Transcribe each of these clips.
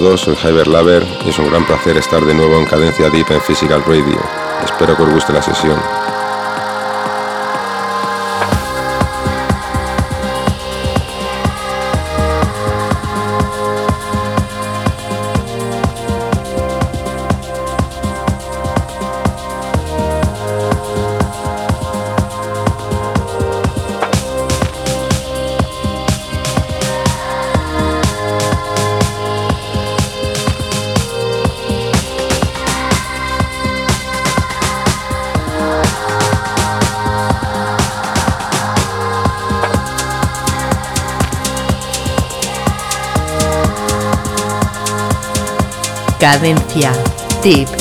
todos, soy Hyber Laver y es un gran placer estar de nuevo en Cadencia Deep en Physical Radio. Espero que os guste la sesión. Cadencia. Tip.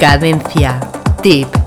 Cadencia. Tip.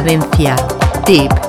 Cadencia. Tip.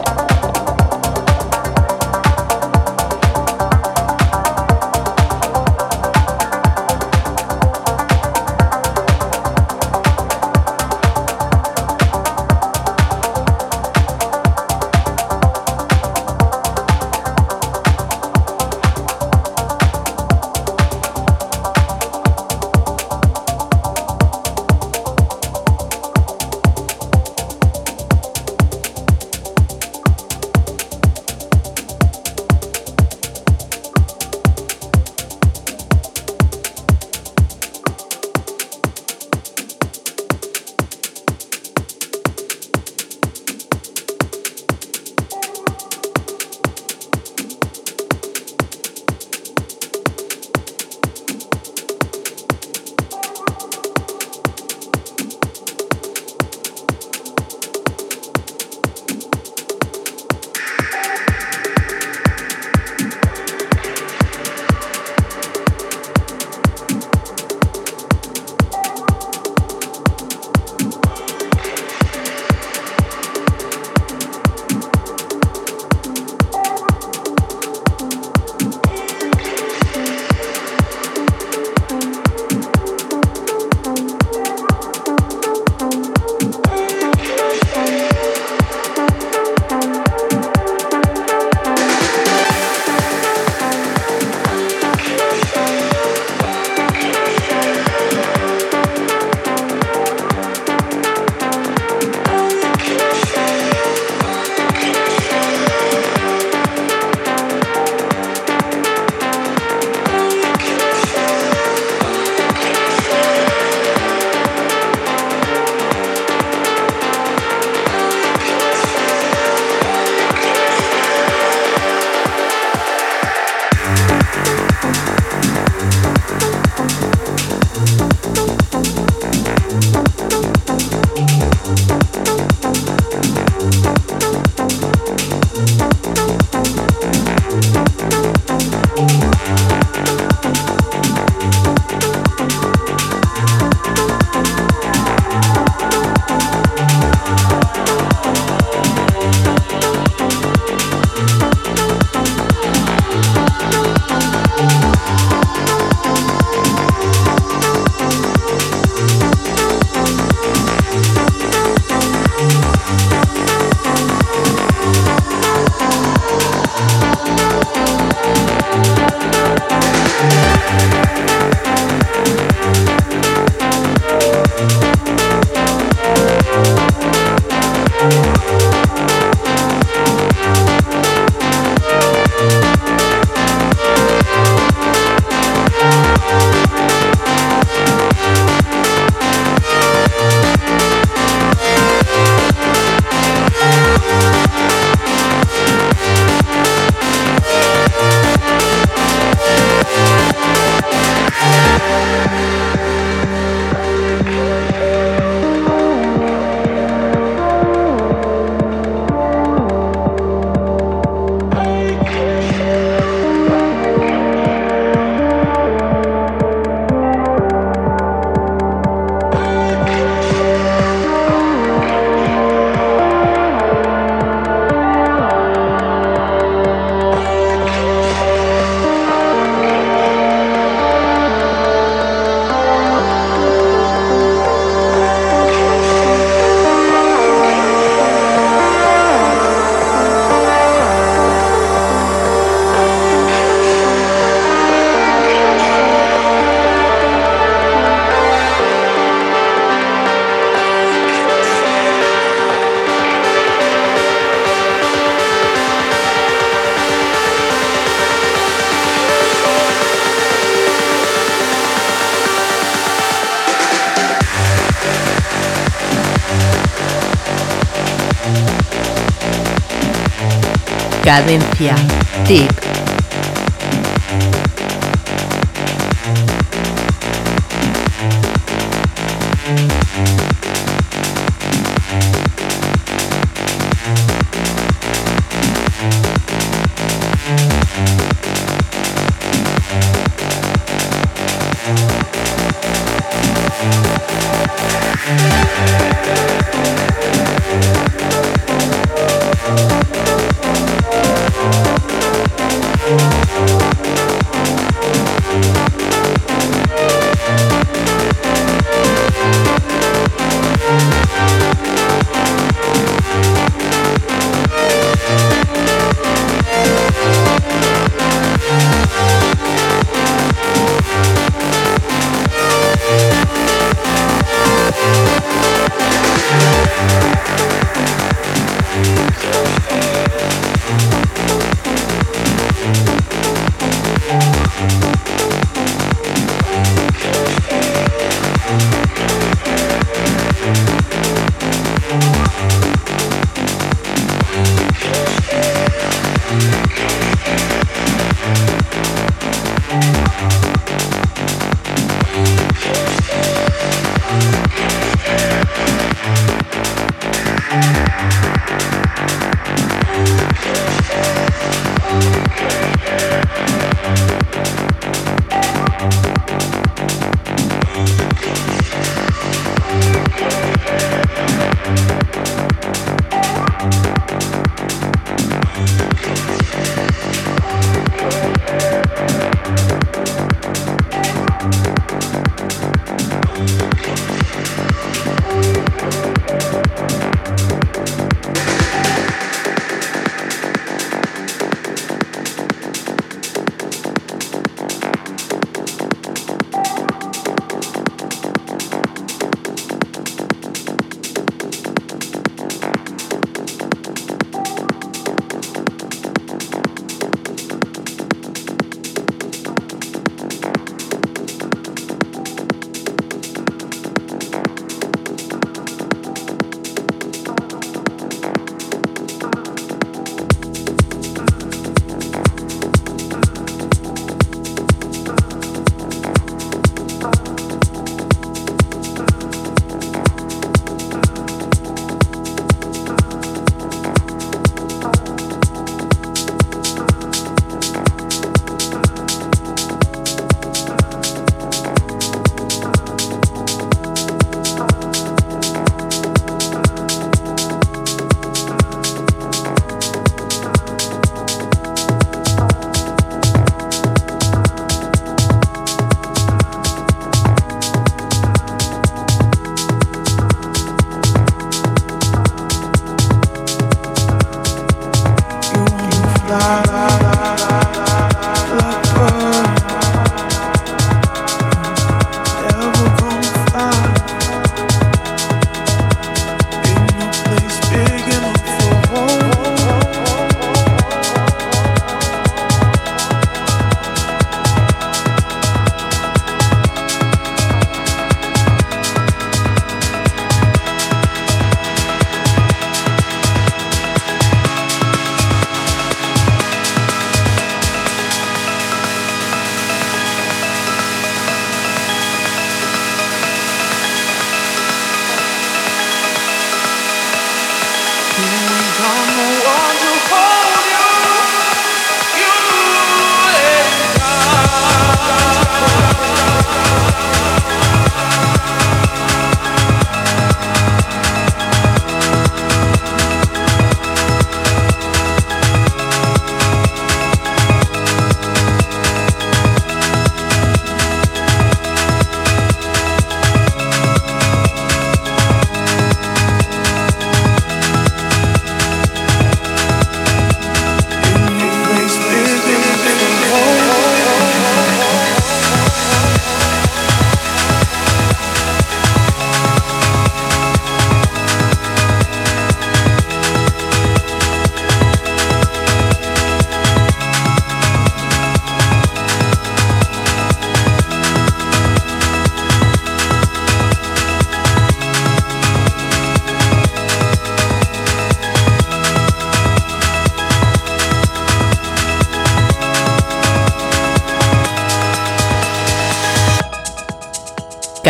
Cadencia. Tip.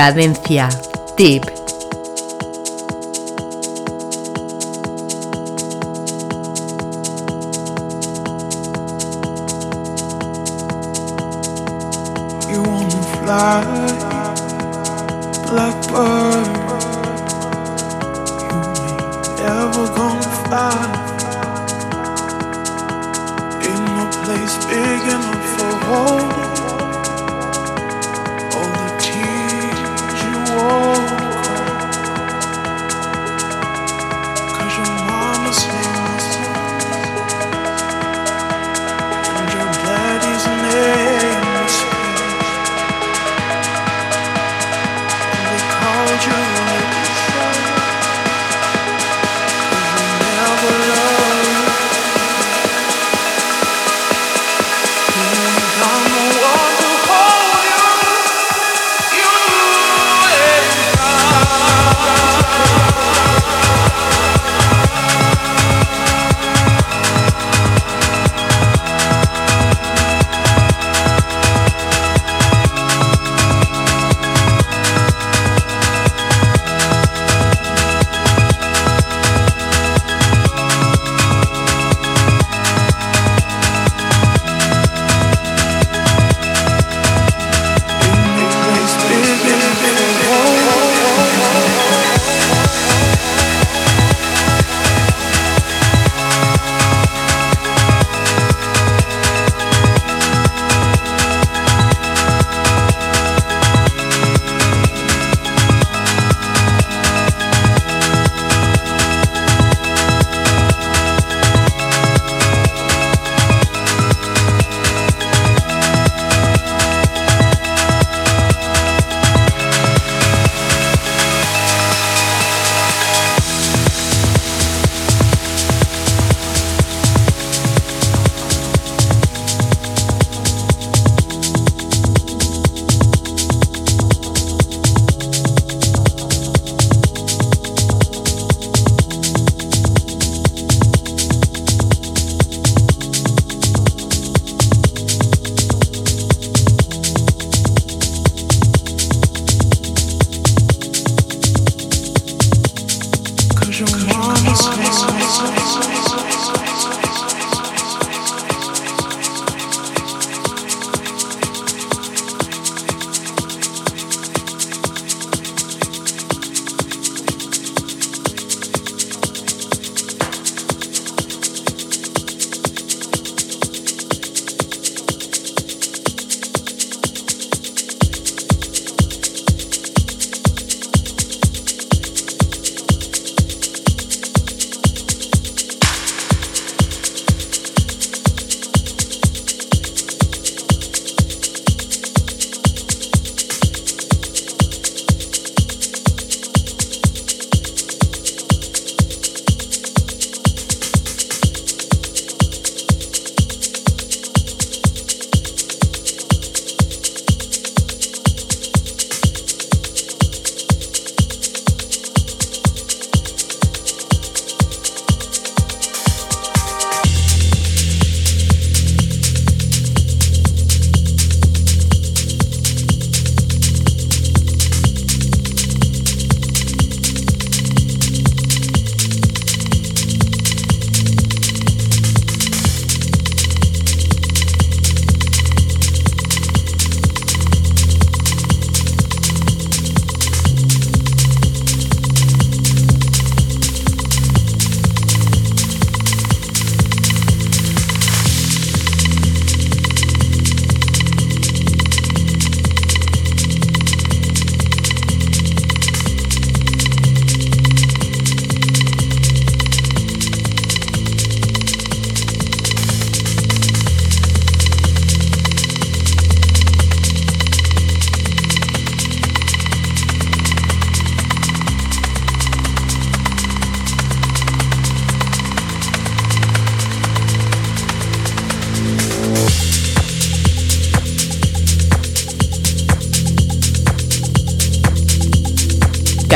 Cadencia. Deep. You wanna fly, blackbird. You ain't ever gonna fly in a place big enough.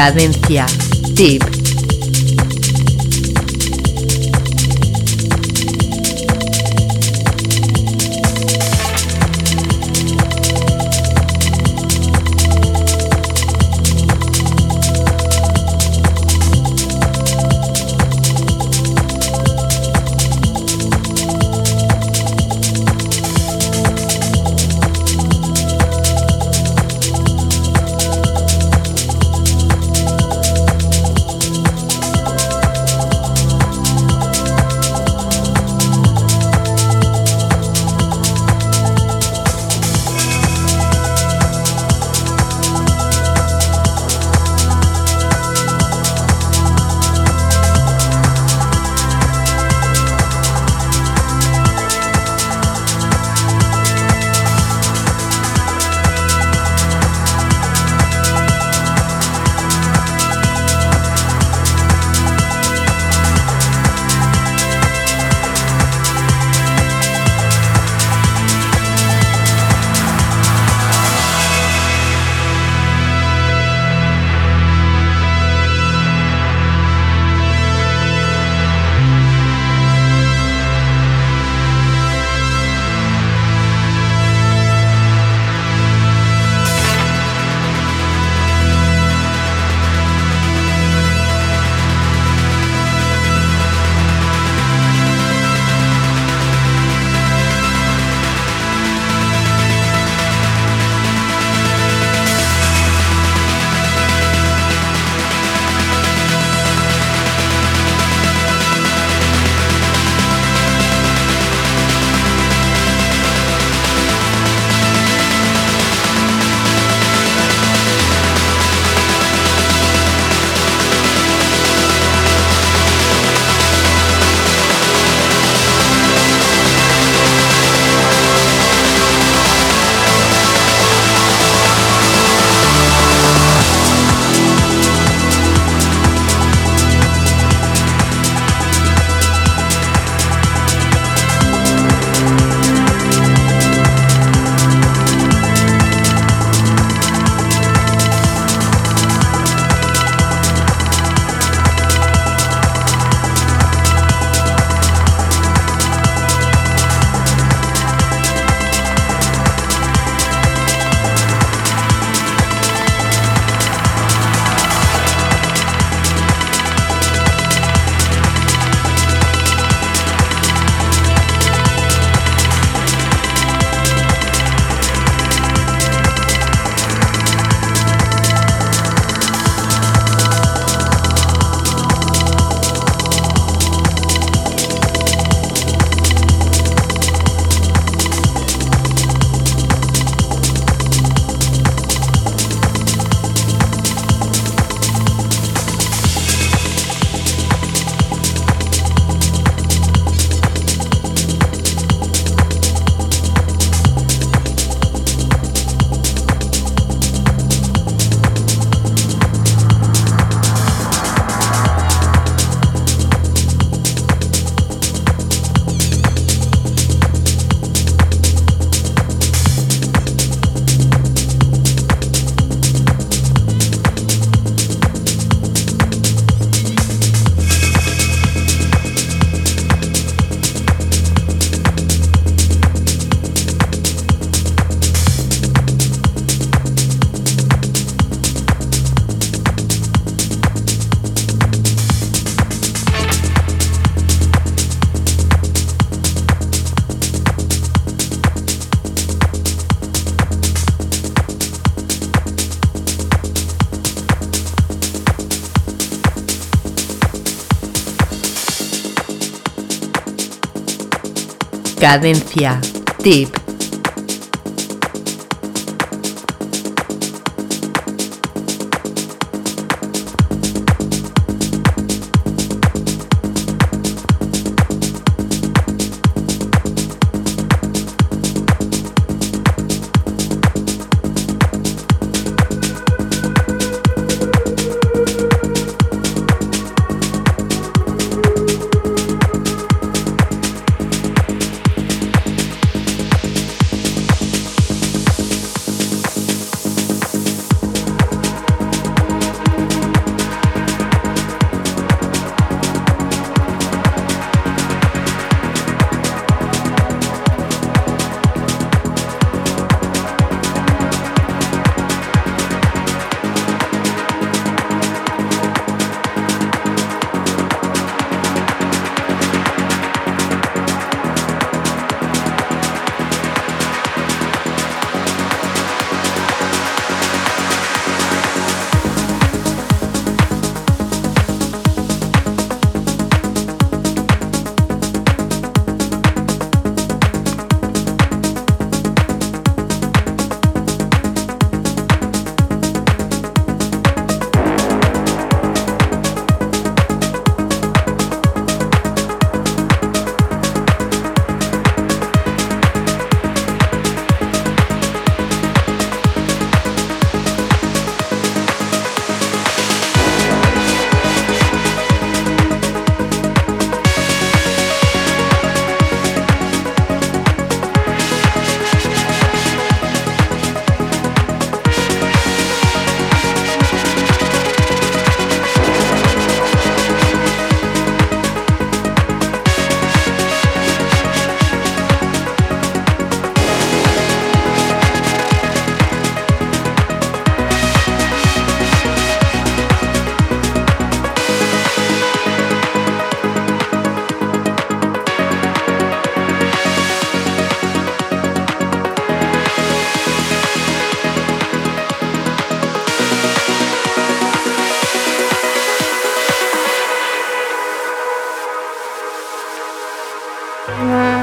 Cadencia. Tip. Cadencia. Tip. mm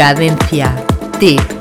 Cadencia. Ti.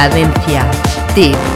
Cadencia. Tip.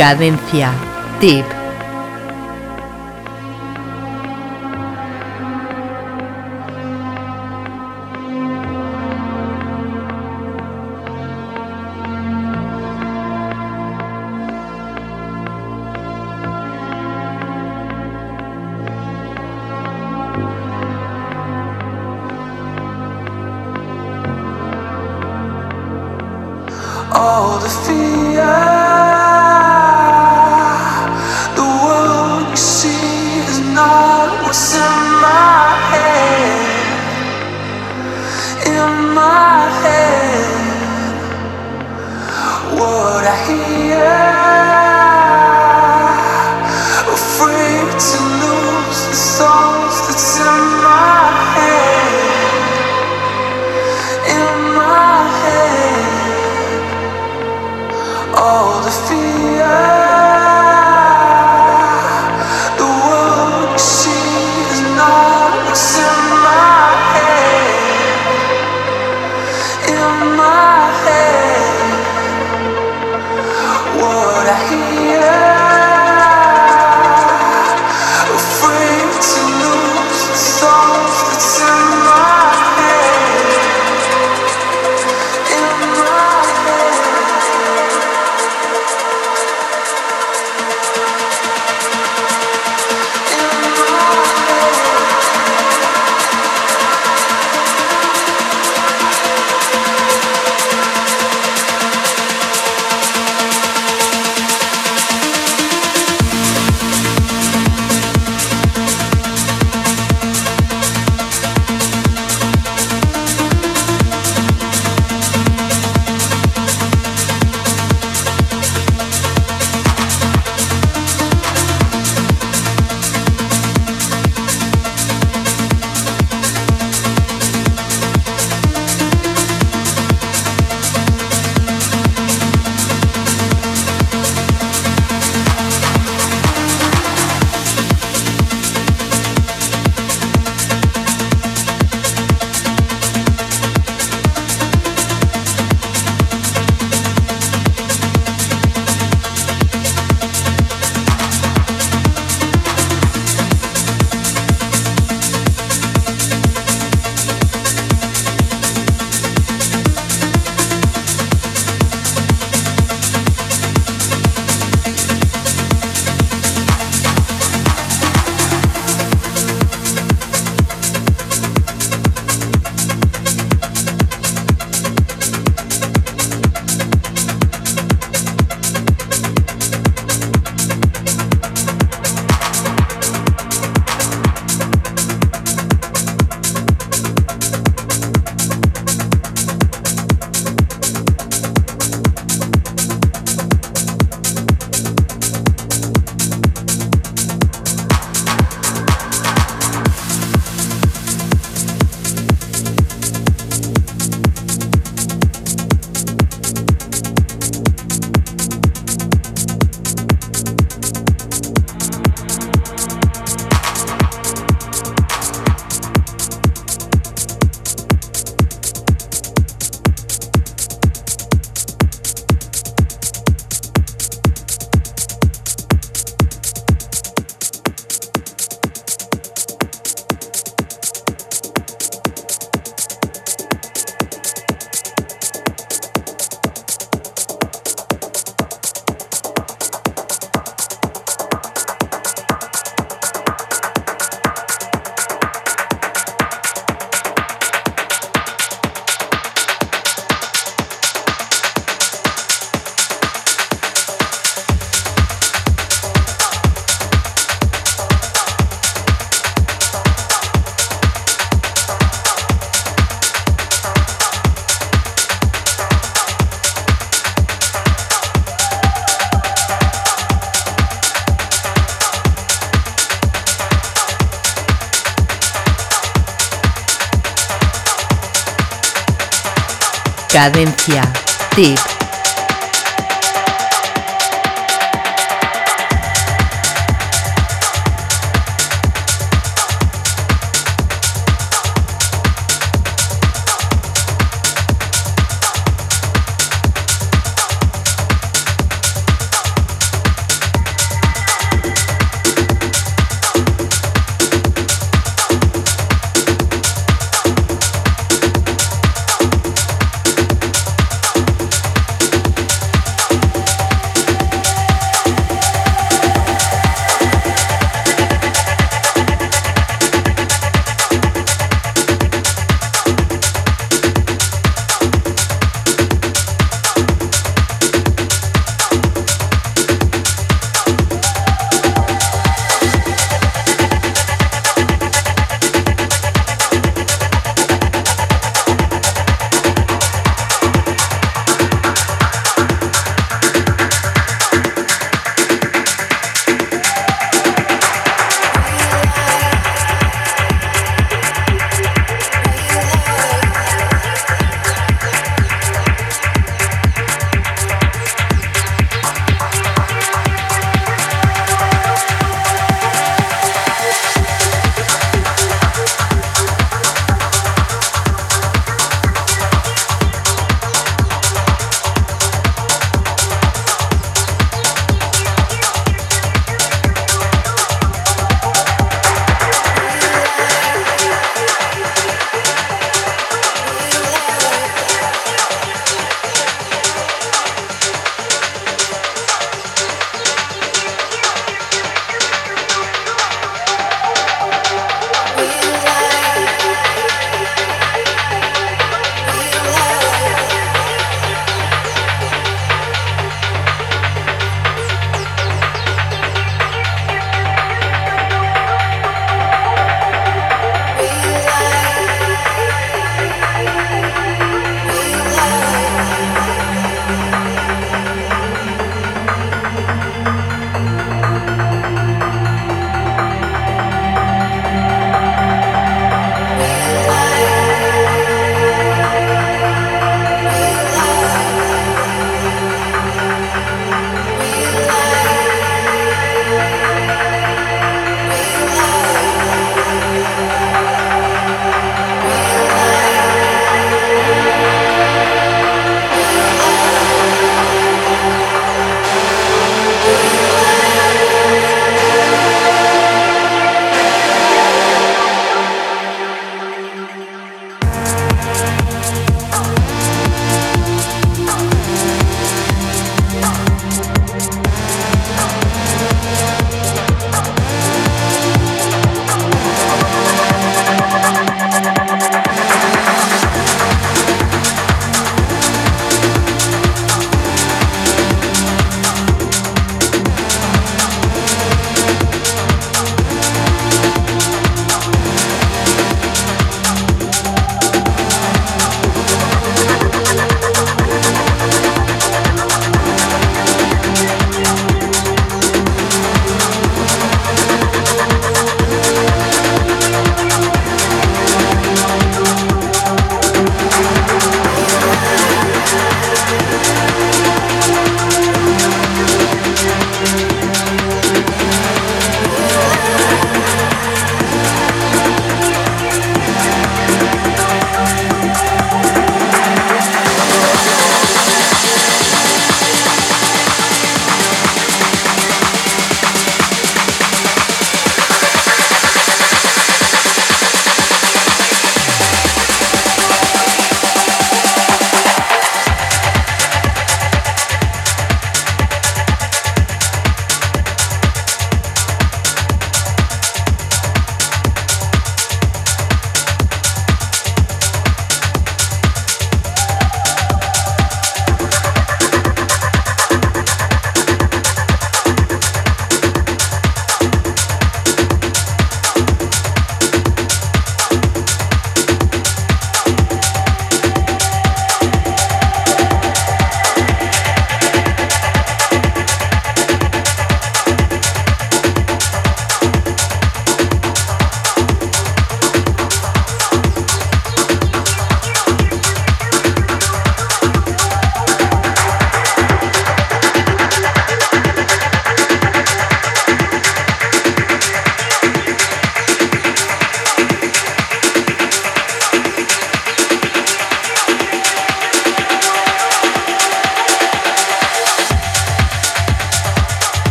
Cadencia. Tip. Cadencia. Tip.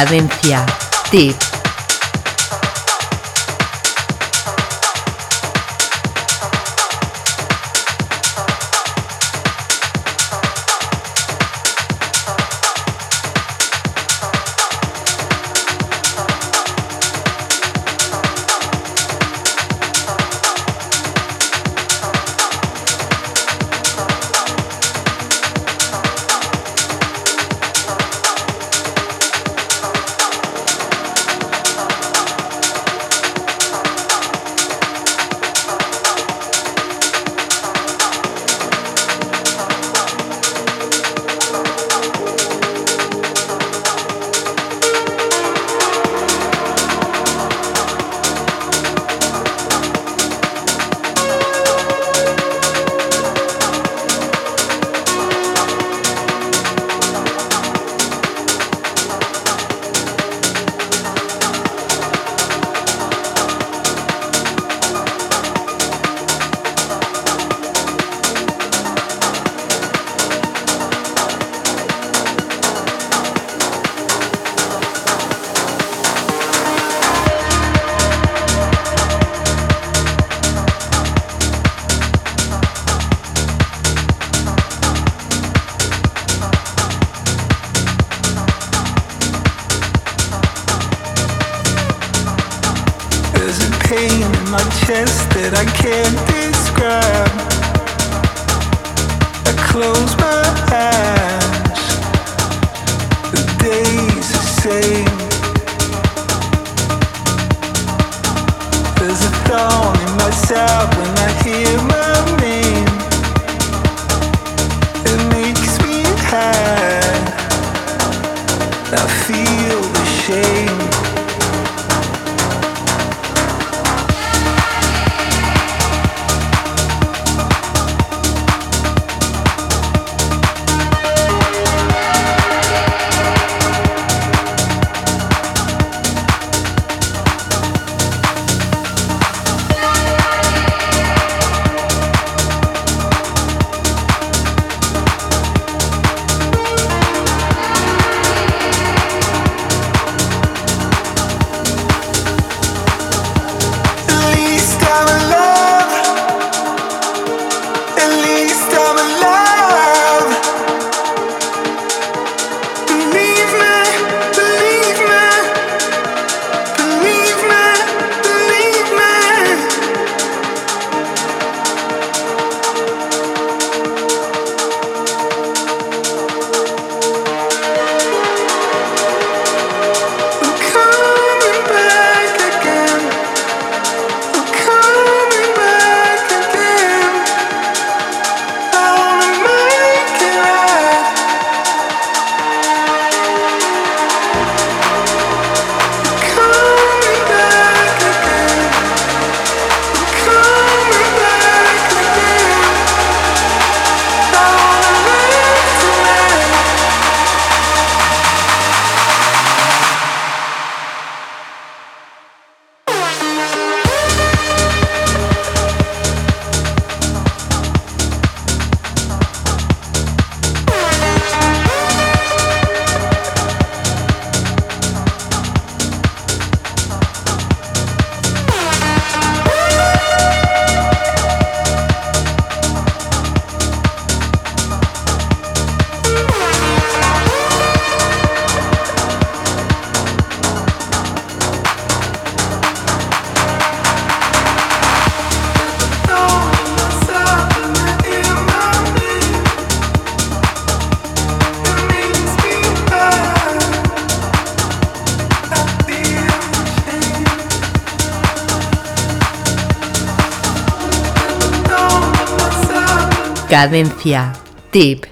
Cadencia. Tip. Cadencia. Tip.